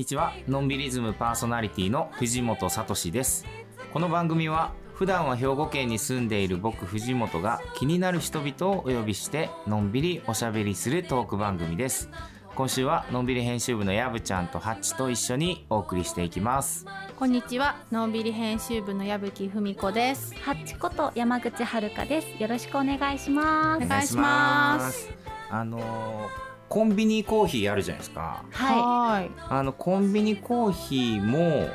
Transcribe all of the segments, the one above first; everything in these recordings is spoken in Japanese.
こんにちは。のんびりズムパーソナリティの藤本聡です。この番組は普段は兵庫県に住んでいる僕藤本が気になる人々をお呼びしてのんびりおしゃべりするトーク番組です。今週はのんびり編集部のやぶちゃんとハッチと一緒にお送りしていきます。こんにちは、のんびり編集部の矢吹文子です。ハッチこと山口遥です。よろしくお願いします。お願いします。あのーコンビニコーヒーあるじゃないですかははい。あのコンビニコーヒーも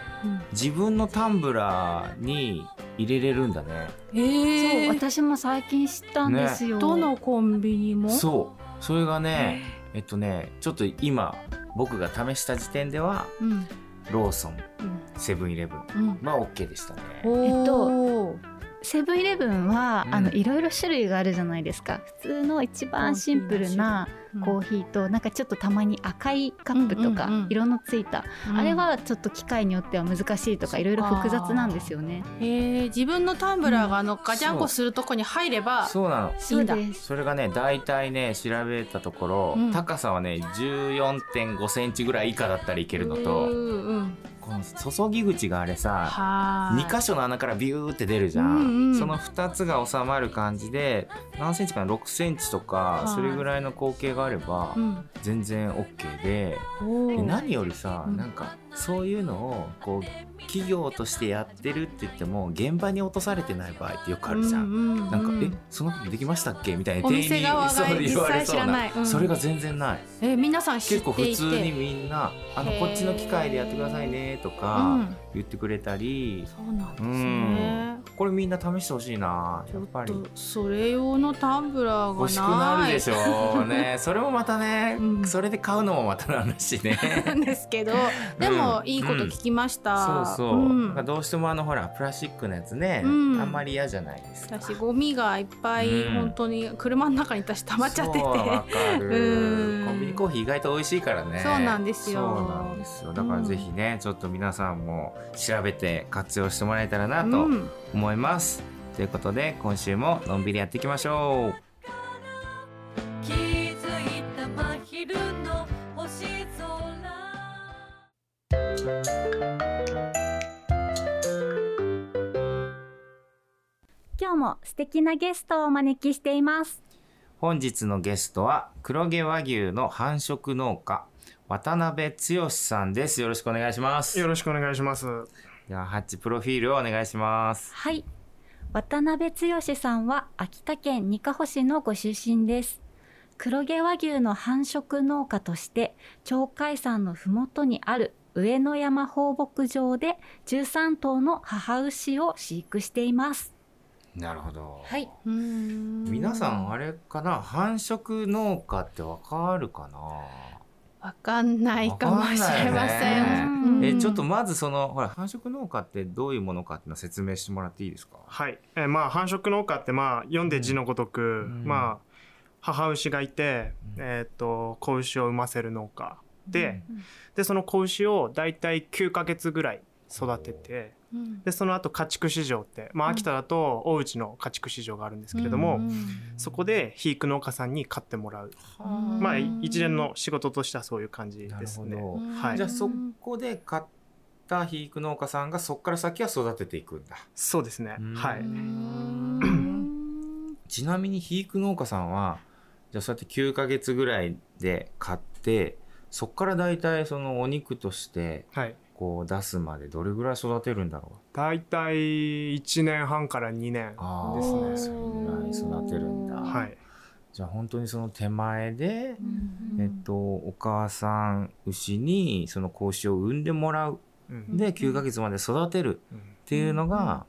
自分のタンブラーに入れれるんだねえい。そう、ー、私も最近知ったんですよ。どのコンビニも？そうそれがねえっとねちょっと今僕が試した時点ではうん。ローソンうん。セブンイレブンうん。は OK でしたねおっとーセブンイレブンは、うん。あのいろいろ種類があるじゃないですか。普通の一番シンプルなコーヒーと、なんかちょっとたまに赤いカップとか、色のついた、うん。あれはちょっと機械によっては難しいとかいろいろ複雑なんですよね。えー、自分のタンブラーがあのガチャンコするとこに入れば、そうなの。いいんだ。そうです。それがね大体ね調べたところ、うん。高さはね14.5センチぐらい以下だったらいけるのとうんうん。この注ぎ口があれさはーい。2箇所の穴からビューって出るじゃん、うんうん。その2つが収まる感じで何センチかな？6センチとかはい。それぐらいの口径があればうん。全然 OK で。で何よりさ、うん。なんかそういうのをこう企業としてやってるって言っても現場に落とされてない場合ってよくあるじゃん。うんうんなんか、うん。えそのことできましたっけみたいな。お店側がそう言われそうな。うん。それが全然ない。えー皆さん知って結いて。構普通にみんなあのこっちの機械でやってくださいねとうかん、言ってくれたり、そうなんですうねん。これみんな試してほしいな。やっぱり。とそれ用のタンブラーがない。欲しくなるでしょう。ね。それもまたね、うん。それで買うのもまたなんだしね。なんですけど。でもいいこと聞きました、そうそう、ん。なんかどうしてもあのほらプラスチックのやつね、うん。あんまり嫌じゃないですか。私ゴミがいっぱいうん。本当に車の中に私溜まっちゃってて。そうわかる。うん。コンビニコーヒー意外と美味しいからね。そうなんですよ。そうなんですよ。だからぜひね、ちょっと皆さんも調べて活用してもらえたらなとうん。思います、ということで今週ものんびりやっていきましょう。気づいた真昼の星空。今日も素敵なゲストをお招きしています。本日のゲストは黒毛和牛の繁殖農家渡辺剛さんですよろしくお願いしますよろしくお願いします。ではハッチプロフィールをお願いしますはい。渡辺剛さんは秋田県にかほ市のご出身です。黒毛和牛の繁殖農家として、鳥海山のふもとにある上野山放牧場で13頭の母牛を飼育しています。なるほどはい。うーん皆さんあれかな？繁殖農家ってわかるかな？わかんないかもしれません、ね。えちょっとまずそのほら繁殖農家ってどういうものかっていうのを説明してもらっていいですか？はい。えーまあ繁殖農家ってまあ読んで字のごとく、ん。まあ母牛がいて、うん。えっ、と子牛を産ませる農家で、でその子牛をだいたい9ヶ月ぐらい育てて、うんでその後家畜市場って、まあ秋田だと大内の家畜市場があるんですけれども、うんそこで肥育農家さんに買ってもらう。うんまあ一連の仕事としてはそういう感じですね。はいじゃあそこで買った肥育農家さんがそこから先は育てていくんだそうですね。はうい。う んちなみに肥育農家さんはじゃあそうやって9ヶ月ぐらいで買ってそこからだいたいそのお肉としてはい。こう出すまでどれぐらい育てるんだろう？だいたい1年半から2年あですね。あそれぐらい育てるんだ、はい。じゃあ本当にその手前で、うんえっと、お母さん牛にその子牛を産んでもらう。うん。で9ヶ月まで育てる。うんっていうのが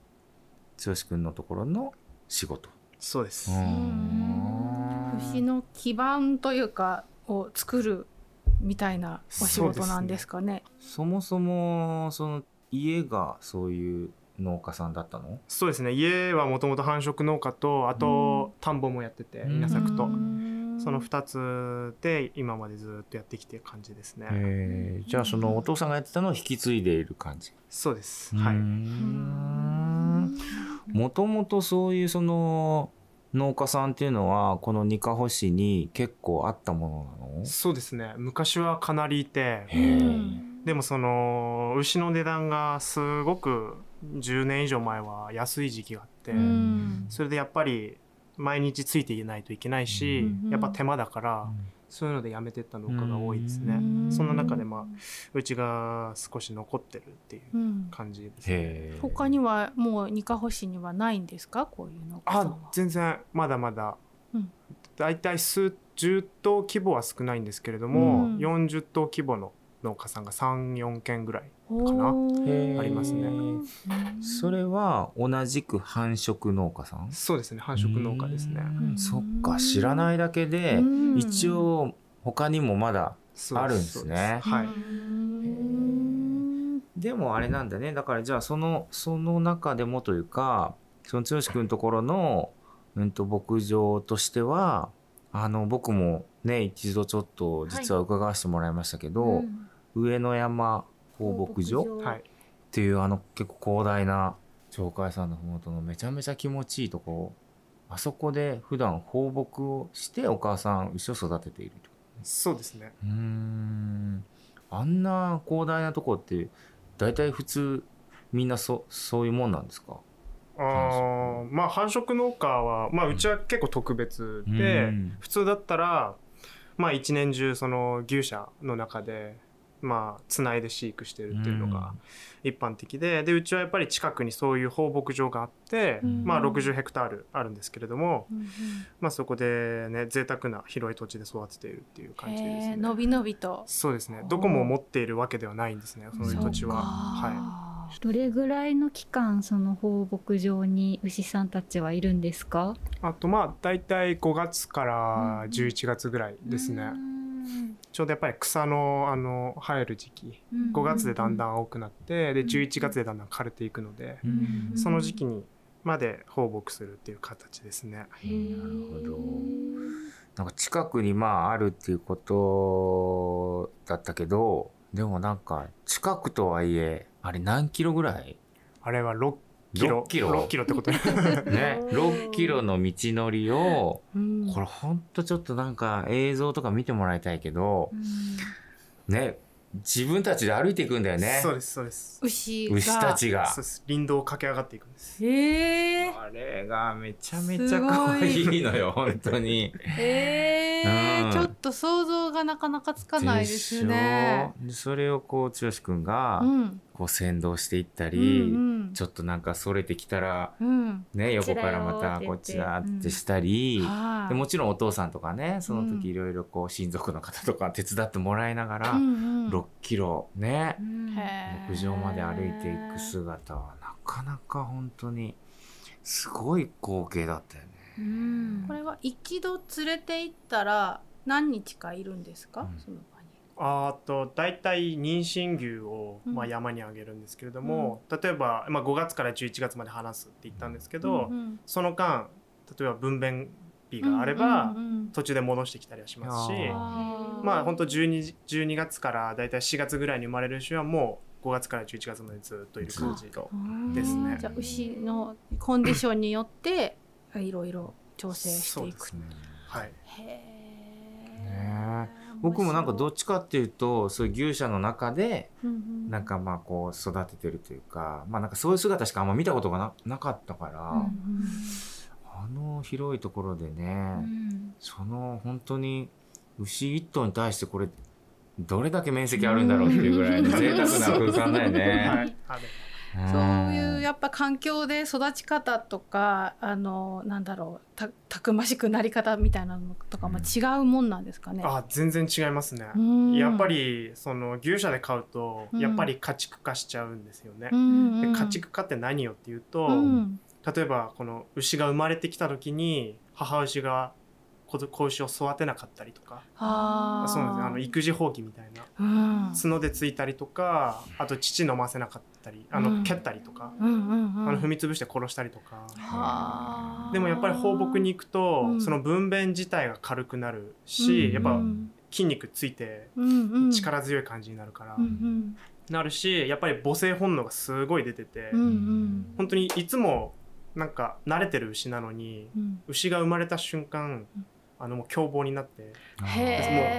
剛くんのところの仕事。そうです。うん。牛の基盤というかを作るみたいなお仕事なんですかね。そもそもその家がそういう農家さんだったの？そうですね。家はもともと繁殖農家と、あと田んぼもやってて、うん稲作とう。んその2つで今までずっとやってきてる感じですね。えーじゃあそのお父さんがやってたのを引き継いでいる感じ？そうです。はい。もともとそういうその農家さんっていうのはこのにかほ市に結構あったものなの？そうですね。昔はかなりいて、でもその牛の値段がすごく10年以上前は安い時期があって、うん。それでやっぱり毎日ついていないといけないし、うんやっぱ手間だから、そういうのでやめてった農家が多いですね、うんそんな中でまあうちが少し残ってるっていううん感じですね。へえ。他にはもうにかほ市にはないんですか？こういう農家さんあは。全然まだまだ、うん。だいたい数十頭規模は少ないんですけれども、うん。40頭規模の農家さんが34軒ぐらいおかなー。ありますね。それは同じく繁殖農家さん？そうですね繁殖農家ですね。うん。そっか知らないだけでうん。一応他にもまだあるんですね。はい、うんでもあれなんだね。だからじゃあそのその中でもというかその剛君のところの、うん、と牧場としてはあの僕もね一度ちょっと実は伺わせてもらいましたけど、うん上野山放牧場っはい、ていうあの結構広大な鳥海山の麓のめちゃめちゃ気持ちいいとこ。あそこで普段放牧をしてお母さん牛を育てていると。そうですね。うーん。あんな広大なとこって大体普通みんなそそういうもんなんですか？あーまあ繁殖農家は、まあ、うちは結構特別で、うん。普通だったらまあ一年中その牛舎の中でまあつないで飼育してるっていうのが一般的ででうちはやっぱり近くにそういう放牧場があって、うん。まあ60ヘクタールあるんですけれども、うんまあ、そこでね贅沢な広い土地で育てているっていう感じですへね。ーのびのびと。そうですね。どこも持っているわけではないんですねそういう土地は。はどれぐらいの期間その放牧場に牛さんたちはいるんですか？あとまあ大体5月から11月ぐらいですね、うんちょうどやっぱり草のあの生える時期。5月でだんだん青くなってで11月でだんだん枯れていくのでうん。その時期にまで放牧するっていう形ですね。なるほど。なんか近くにまああるっていうことだったけどでもなんか近くとはいえあれ何キロぐらい？あれは6キロ。6キロ。6キロってことね。ね。6キロの道のりをうん。これほんとちょっとなんか映像とか見てもらいたいけどね自分たちで歩いていくんだよね。そうですそうです。牛が。牛たちが。そうです。林道を駆け上がっていくんです。へえあれがめちゃめちゃ可愛い。のよ本当に。へ えうん。ちょっと想像がなかなかつかないですね。でそれをこう剛くんがうんこう先導していったうり、ん。ちょっとなんかそれてきたらうん。ね横からまたこっちだってしたり、はい。でもちろんお父さんとかねそのうん。時いろいろこう親族の方とか手伝ってもらいながら、うんうん。6キロねへー牧場まで歩いていく姿はなかなか本当にすごい光景だったよね。うん。これは一度連れて行ったら何日かいるんですか、うん。その。あーと大体妊娠牛を、うん。まあ、山にあげるんですけれども、例えば、まあ、5月から11月まで話すって言ったんですけど、うんうんその間例えば分娩日があれば、うんうんうん途中で戻してきたりはしますしあー。まあ本当 12, 12月から大体4月ぐらいに生まれる牛はもう5月から11月までずっといる感じとですね。じゃあ牛のコンディションによっていろいろ調整していく。ね。はい。へね僕もなんかどっちかっていうとそういう牛舎の中でうんなんかまあこう育ててるというかまあなんかそういう姿しかあんま見たことがななかったから、うんあの広いところでね、うん。その本当に牛一頭に対してこれどれだけ面積あるんだろうっていうぐらいの贅沢な 空間だよはね。いあでそういうやっぱ環境で育ち方とかあのなんだろうたたくましくなり方みたいなのとかも違うもんなんですかね？あ全然違いますね、うん。やっぱりその牛舎で飼うとうん。やっぱり家畜化しちゃうんですよね、うんうん。で家畜化って何よっていうと、うん。例えばこの牛が生まれてきた時に母牛が子子牛を育てなかったりとか。そうなんですねあの育児放棄みたいな。うん。角でついたりとかあと乳飲ませなかったりあうん。の蹴ったりとか、うんうんうん。あの踏み潰して殺したりとか、はあ。でもやっぱり放牧に行くと、うん。その分娩自体が軽くなるし、うんやっぱうん筋肉ついてうんうん。力強い感じになるから、うんうん。なるしやっぱり母性本能がすごい出てて、うんうん。本当にいつもなんか慣れてる牛なのにうん。牛が生まれた瞬間、うんあのもう凶暴になっても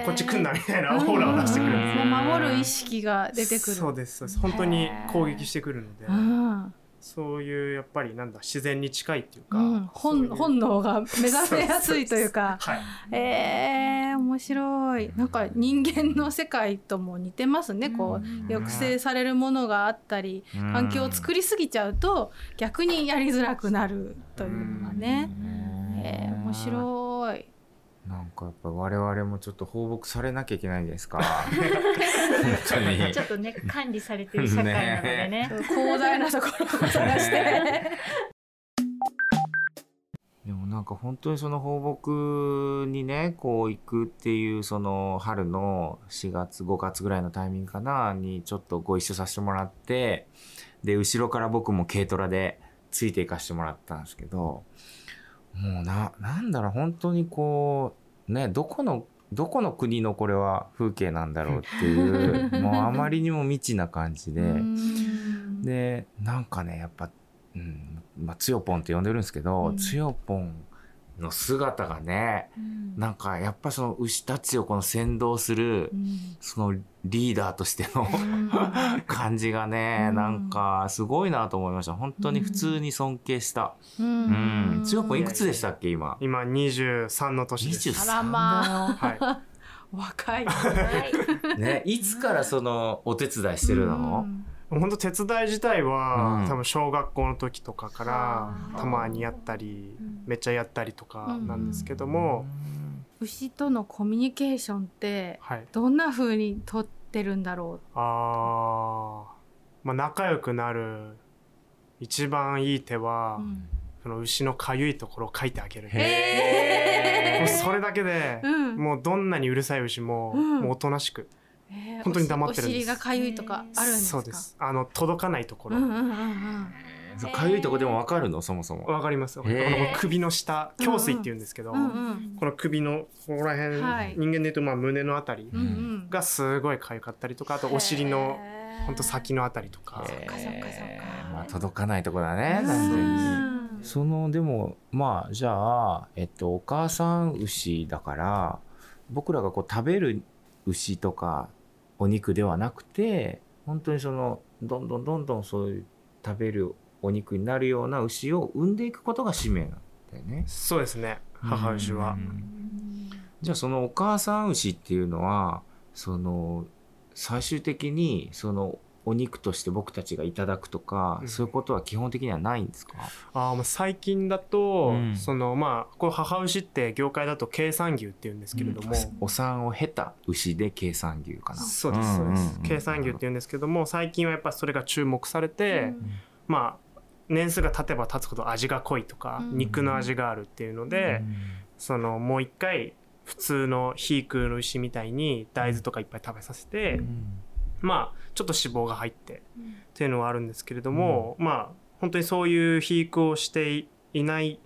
うこっち来んなみたいなオーラを出してくる。ん。ですもう守守る意識が出てくる。そうですそうです。本当に攻撃してくるのでうん。そういうやっぱりなんだ自然に近いっていうか、うん、そういう。本本能が目覚めやすいというか。はい。えー、面白い。なんか人間の世界とも似てますね。こう抑制されるものがあったり、環境を作りすぎちゃうと逆にやりづらくなるというのがね。えー、面白い。なんかやっぱ我々もちょっと放牧されなきゃいけないですか。本当に。ちょっとね管理されてる社会なのでね。広大なところを探して。でもなんか本当にその放牧にねこう行くっていうその春の4月5月ぐらいのタイミングかなにちょっとご一緒させてもらってで後ろから僕も軽トラでついていかしてもらったんですけどもうななんだろう本当にこうねどこのどこの国のこれは風景なんだろうっていう もうあまりにも未知な感じで。うんでなんかねやっぱ、うんまあ、つよぽんって呼んでるんですけど、うんつよぽんの姿がねなんかやっぱその牛たちをこの先導するうん。そのリーダーとしての 感じがね、うん。なんかすごいなと思いました。本当に普通に尊敬した。ううん。つよぽんいくつでしたっけ今？今23の年です。23あらまは 若い。ねいつからそのお手伝いしてるの、うん。い本当手伝い自体は、うん。多分小学校の時とかからはあたまにやったり、うん。めっちゃやったりとかなんですけども、牛とのコミュニケーションってはい。どんな風にとってるんだろあー。まあ仲良くなる一番いい手は、う。うん。その牛のかゆいところを書いてあげる、へもうそれだけで、うん。もうどんなにうるさい牛も、うん。もうおとなしくえー本当に黙ってるんです。お尻がかゆいとかあるんですか？そうです。あの届かないところ、うんうんうんうん。かゆいとこでもわかるの？そもそも。わかります、この首の下胸水って言うんですけど、うんうん。この首のここら辺、はい。人間で言うとまあ胸のあたり。がすごい痒かったりとかあとお尻のへー。ほんと先のあたりとか、まあ、届かないとこだねそのでもまあじゃあ、えっと、お母さん牛だから僕らがこう食べる牛とかお肉ではなくて本当にそのどんどんどんどんそういう食べるお肉になるような牛を産んでいくことが使命なんだよね。そうですね。母牛は。うん。じゃあそのお母さん牛っていうのはその最終的にそのお肉として僕たちがいただくとか、うん。そういうことは基本的にはないんですか？あーまあ最近だと、うん。そのまあこう母牛って業界だと計算牛っていうんですけれども、お産を経た牛で計算牛かな。そうですそうです、計算牛ってい言うんですけども最近はやっぱそれが注目されて、まあ年数が経てば経つほど味が濃いとか、うん。肉の味があるっていうので、そのもう一回普通の肥育の牛みたいに大豆とかいっぱい食べさせて、まあちょっと脂肪が入ってっていうのはあるんですけれども、まあ本当にそういう肥育をしていない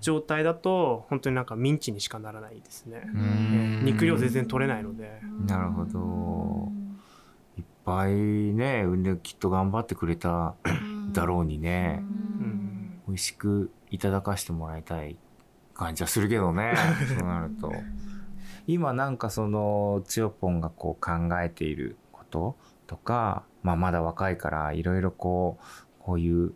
状態だと本当になんかミンチにしかならないですね。うん。肉量全然取れないので、なるほど。いっぱいね産んできっと頑張ってくれただろうにね、うん。美味しくいただかしてもらいたい感じはするけどねそうなると。今なんかそのつよぽんがこう考えていることとか、まあ、まだ若いからいろいろこうこういう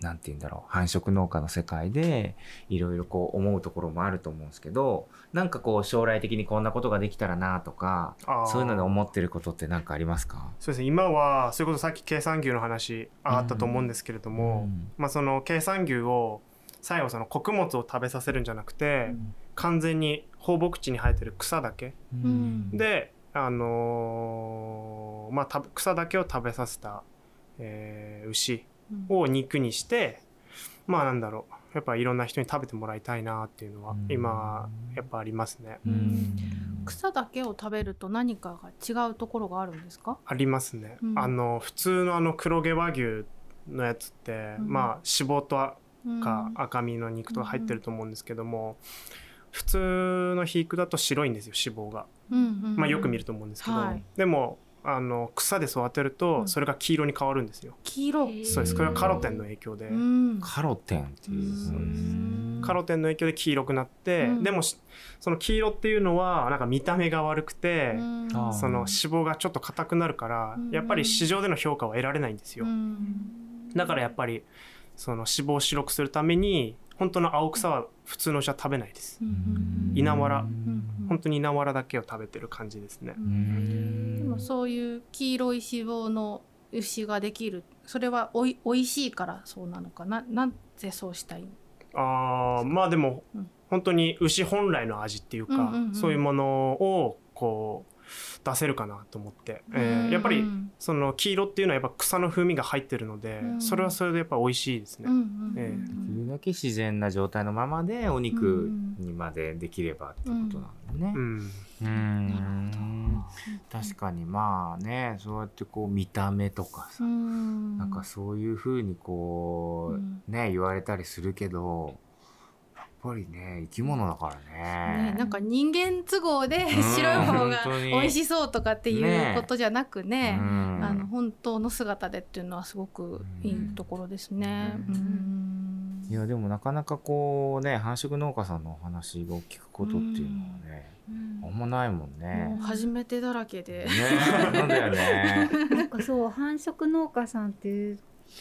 なんて言うんだろう繁殖農家の世界でいろいろこう思うところもあると思うんですけどなんかこう将来的にこんなことができたらなとかそういうので思ってることって何かありますか？そうですね。今はそれこそさっき計算牛の話あったと思うんですけれども、うん。まあ、その計算牛を最後その穀物を食べさせるんじゃなくて、完全に放牧地に生えてる草だけ。うん。で、あのーまあ、た草だけを食べさせた、えー牛を肉にしてまあなんだろう。やっぱいろんな人に食べてもらいたいなっていうのはうん。今やっぱありますね。うん。草だけを食べると何かが違うところがあるんですか？ありますね。うん。あの普通のあの黒毛和牛のやつって、うん。まあ脂肪とうん。か赤身の肉とか入ってると思うんですけども、普通の肥育だと白いんですよ脂肪が、うんうんうん。まあ、よく見ると思うんですけど、はい。でもあの草で育てると、うん。それが黄色に変わるんですよ。黄色。そうです。これはカロテンの影響で、うん。カロテンっていうそううん。カロテンの影響で黄色くなって、うん。でもしその黄色っていうのはなんか見た目が悪くて、その脂肪がちょっと硬くなるから、うん。やっぱり市場での評価は得られないんですよ。うん。だからやっぱりその脂肪を白くするために本当の青草は普通の牛は食べないです。うん。稲わら。うん。本当に稲わらだけを食べてる感じですね。うん。でもそういう黄色い脂肪の牛ができる。それはおいおいしいからそうなのかな。なんでそうしたいあーまあでもうん。本当に牛本来の味っていうか、そういうものをこう出せるかなと思って、えーやっぱりその黄色っていうのはやっぱ草の風味が入ってるので、うん。それはそれでやっぱ美味しいですね。ええできるだけ自然な状態のままでお肉にまでできればってことなんだね。う。ん。うん。確かにまあねそうやってこう見た目とかさ、うん。なんかそういうふうにこう、ね言われたりするけどぱりね生き物だからね。ね、なんか人間都合でん。白い方が美味しそうとかっていうことじゃなくねうん。あの本当の姿でっていうのはすごくいいところですね。いやでもなかなかこうね繁殖農家さんのお話を聞くことっていうのはね、あんまないもんもうね。初めてだらけで。ね。なんだよね。なんかそう繁殖農家さんっていう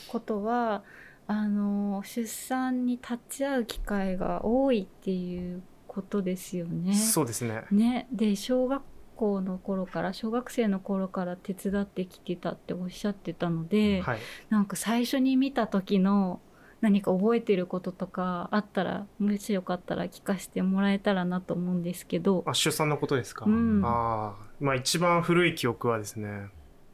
ことはあの出産に立ち会う機会が多いっていうことですよね。そうですね。ねで小学校の頃から小学生の頃から手伝ってきてたっておっしゃってたので、はい。なんか最初に見た時の何か覚えてることとかあったらもしよかったら聞かせてもらえたらなと思うんですけど。あ出産のことですか？うんああまあ一番古い記憶はですね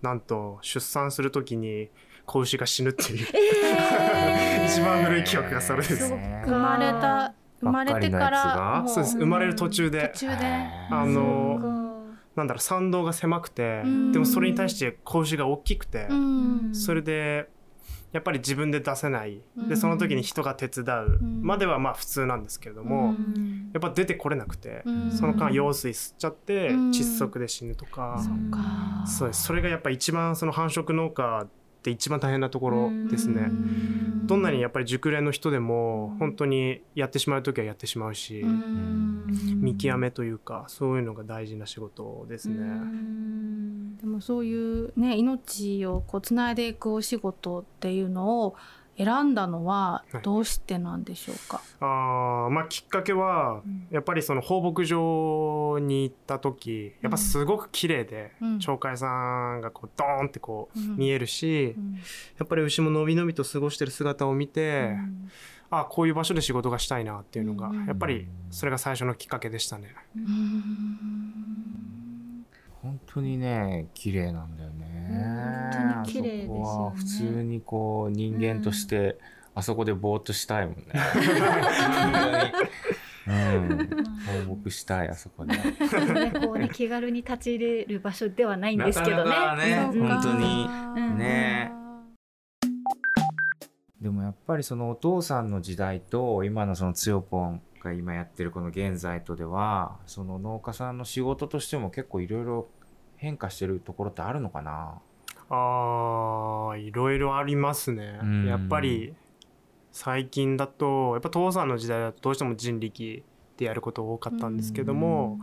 なんと出産するときに子牛が死ぬっていう、えー。一番古い記憶がそれです生まれた生まれてからそうです。生まれる途中で。あのなんだろう参道が狭くてうん。でもそれに対して子牛が大きくてうん。それでやっぱり自分で出せない。うん。でその時に人が手伝う。うん。まではまあ普通なんですけれどうもん。やっぱ出てこれなくてうん。その間羊水吸っちゃってうん。窒息で死ぬとか。そっか。そうです。それがやっぱ一番その繁殖農家って一番大変なところですね。どんなにやっぱり熟練の人でも本当にやってしまう時はやってしまうし、うん見極めというかそういうのが大事な仕事ですね。でもそういうね命をこうつないでいくお仕事っていうのを選んだのははい。どうしてなんでしょうか？あーまあきっかけはうん。やっぱりその放牧場に行った時やっぱすごく綺麗で、うん。鳥海さんがこうドーンってこううん。見えるし、うん。やっぱり牛ものびのびと過ごしてる姿を見て、あこういう場所で仕事がしたいなっていうのが、うん。やっぱりそれが最初のきっかけでしたね。うん。本当にね綺麗なんだよね。本当に綺麗ですよね。あそこは普通にこう人間としてあそこでぼーっとしたいもんね。本当に。うん、放牧したいあそこで。ねこうね気軽に立ち入れる場所ではないんですけどね。なかなかねうん。本当に。うんね。でもやっぱりそのお父さんの時代と今のそのつよぽんが今やってるこの現在とではその農家さんの仕事としても結構いろいろ変化してるところってあるのかな？あーいろいろありますね、うん。やっぱり最近だとやっぱ父さんの時代だとどうしても人力でやること多かったんですけども、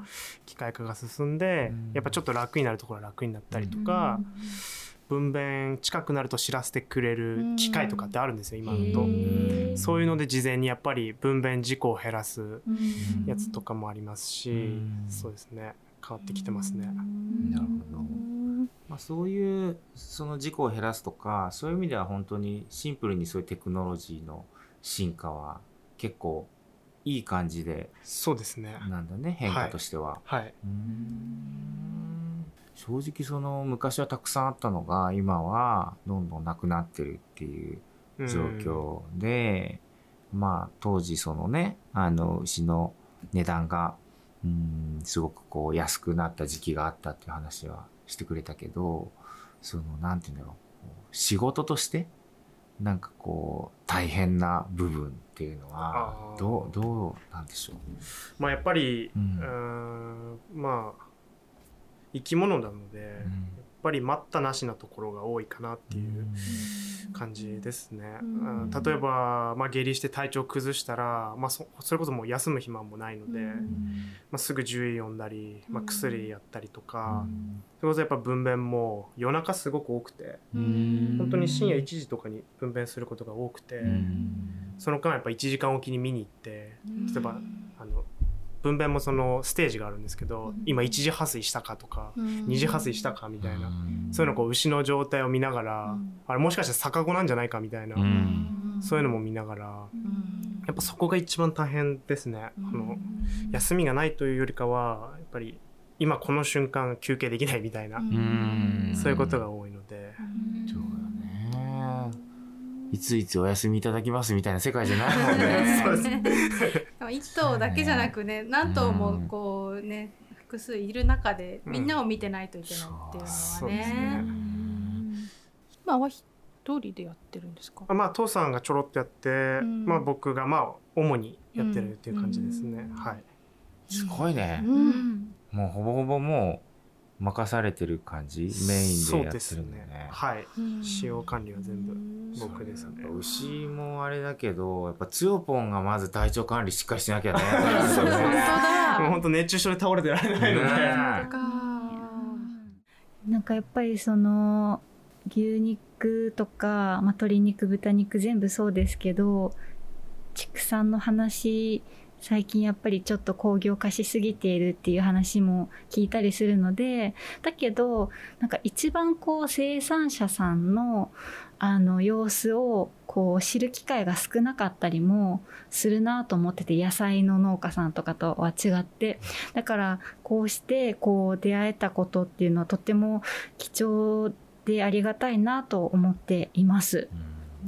機械化が進んで、うん。やっぱちょっと楽になるところは楽になったりとか、分娩近くなると知らせてくれる機械とかってあるんですよ、今だと。そういうので事前にやっぱり分娩事故を減らすうん。やつとかもありますし、うん。そうですね変わってきてますね。なるほどまあ、そういうその事故を減らすとかそういう意味では本当にシンプルにそういうテクノロジーの進化は結構いい感じでそうですね。なんだね変化としては。はい。うーん正直その昔はたくさんあったのが今はどんどんなくなってるっていううん状況で、まあ当時そのねあの牛の値段がうんすごくこう安くなった時期があったっていう話はしてくれたけどそのなんていうんだろう仕事としてなんかこう大変な部分っていうのはどうどうなんでしょう？まあやっぱり、ううんーん、まあ生き物なので、やっぱり待ったなしなところが多いかなっていう感じですね。うん。うん例えば、まあ、下痢して体調崩したら、まあ、そそれこそもう休む暇もないので、うん。まあ、すぐ獣医呼んだり、まあ、うん薬やったりとか、それこそやっぱ分娩も夜中すごく多くて本当に深夜1時とかに分娩することが多くて、その間やっぱ1時間おきに見に行って例えば分娩もそのステージがあるんですけど、うん。今1次破水したかとか、うん。二次破水したかみたいな、そういうのをこう牛の状態を見ながら、うん。あれもしかして逆子なんじゃないかみたいな、うん。そういうのも見ながらうん。やっぱそこが一番大変ですね。うん。あの休みがないというよりかはやっぱり今この瞬間休憩できないみたいな、ん。そういうことが多いいついつお休みいただきますみたいな世界じゃないもんね。そうです。でも一頭だけじゃなくね何頭もこうね複数いる中でみんなを見てないといけないっていうのそうはですね。ね。今は一人でやってるんですか？あまあ父さんがちょろっとやって、ん。まあ僕がまあ主にやってるっていう感じですね。うん。はい。すごいね。もうほぼほぼもう任されてる感じメインでやってるんだよね。はい。うん使用管理は全部うん。僕ですね。牛もあれだけどやっぱつよぽんがまず体調管理しっかりしなきゃね。そう本当だ。もう本当熱中症で倒れてられないので、ねかなんかやっぱりその牛肉とか、まあ、鶏肉豚肉全部そうですけど畜産の話最近やっぱりちょっと工業化しすぎているっていう話も聞いたりするのでだけどなんか一番こう生産者さんのあの様子をこう知る機会が少なかったりもするなと思ってて野菜の農家さんとかとは違って。だからこうしてこう出会えたことっていうのはとっても貴重でありがたいなと思っています。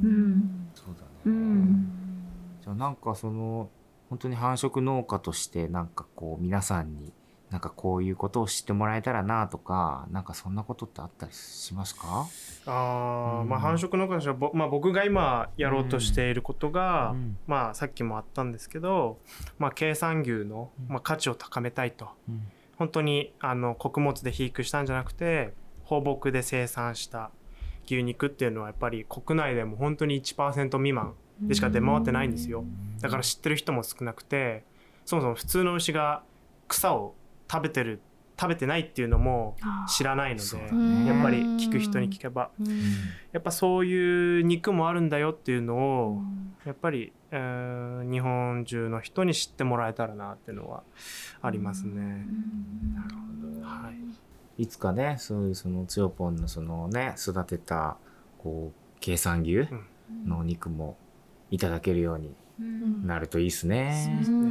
うん。うん。そうだね、うん。じゃあなんかその本当に繁殖農家としてなんかこう皆さんになんかこういうことを知ってもらえたらなとかなんかそんなことってあったりしますか？あーうん。まあ繁殖農家としてはぼ、まあ、僕が今やろうとしていることが、うん。まあさっきもあったんですけど、まあ、経産牛の、まあ、価値を高めたいと。うん。本当にあの穀物で肥育したんじゃなくて放牧で生産した牛肉っていうのはやっぱり国内でも本当に1%未満でしか出回ってないんですよだから知ってる人も少なくてそもそも普通の牛が草を食べてる食べてないっていうのも知らないのでね。やっぱり聞く人に聞けば。やっぱそういう肉もあるんだよっていうのをやっぱり、えー日本中の人に知ってもらえたらなっていうのはありますね。なるほど。はい。いつかねそういうそのつよぽんのそのね育てたこう経産牛のお肉もいただけるようになるといいですね。ううん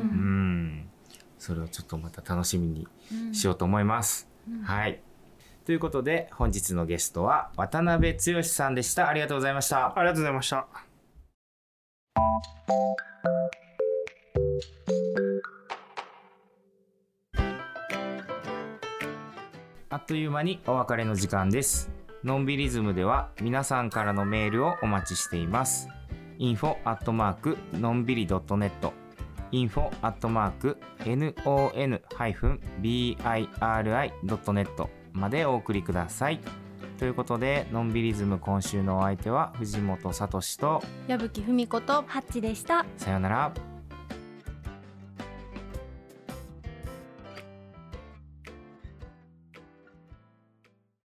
ん、それをちょっとまた楽しみにしようと思います。はい。ということで本日のゲストは渡辺剛さんでした。ありがとうございました。ありがとうございました。あっという間にお別れの時間です。のんびりズムでは皆さんからのメールをお待ちしています。Info アットマークのんびり .net info アットマーク non-biri.net までお送りください。ということで、のんびりズム今週のお相手は藤本聡と矢吹文子とハッチでした。さよなら。